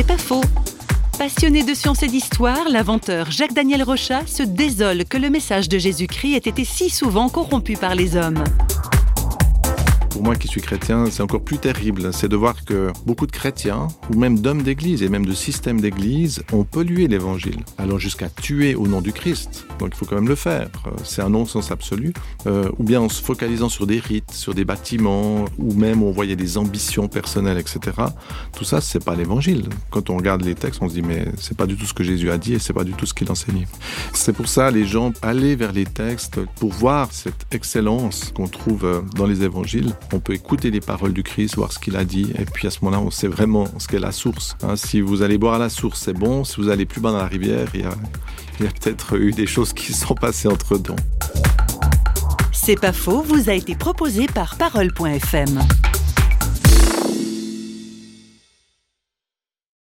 C'est pas faux. Passionné de science et d'histoire, l'inventeur Jacques-Daniel Rochat se désole que le message de Jésus-Christ ait été si souvent corrompu par les hommes. Pour moi qui suis chrétien, c'est encore plus terrible. C'est de voir que beaucoup de chrétiens, ou même d'hommes d'église et même de systèmes d'église, ont pollué l'évangile, allant jusqu'à tuer au nom du Christ. Donc il faut quand même le faire. C'est un non-sens absolu. Euh, ou bien en se focalisant sur des rites, sur des bâtiments, ou même on voyait des ambitions personnelles, etc. Tout ça, c'est pas l'évangile. Quand on regarde les textes, on se dit mais c'est pas du tout ce que Jésus a dit et c'est pas du tout ce qu'il enseignait. C'est pour ça les gens allaient vers les textes pour voir cette excellence qu'on trouve euh, dans les évangiles on peut écouter les paroles du Christ, voir ce qu'il a dit, et puis à ce moment-là, on sait vraiment ce qu'est la source. Hein. si vous allez boire à la source, c'est bon. Si vous allez plus bas dans la rivière, il y a, peut-être eu des choses qui sont passées entre temps. C'est pas faux, vous a été proposé par Parole.fm.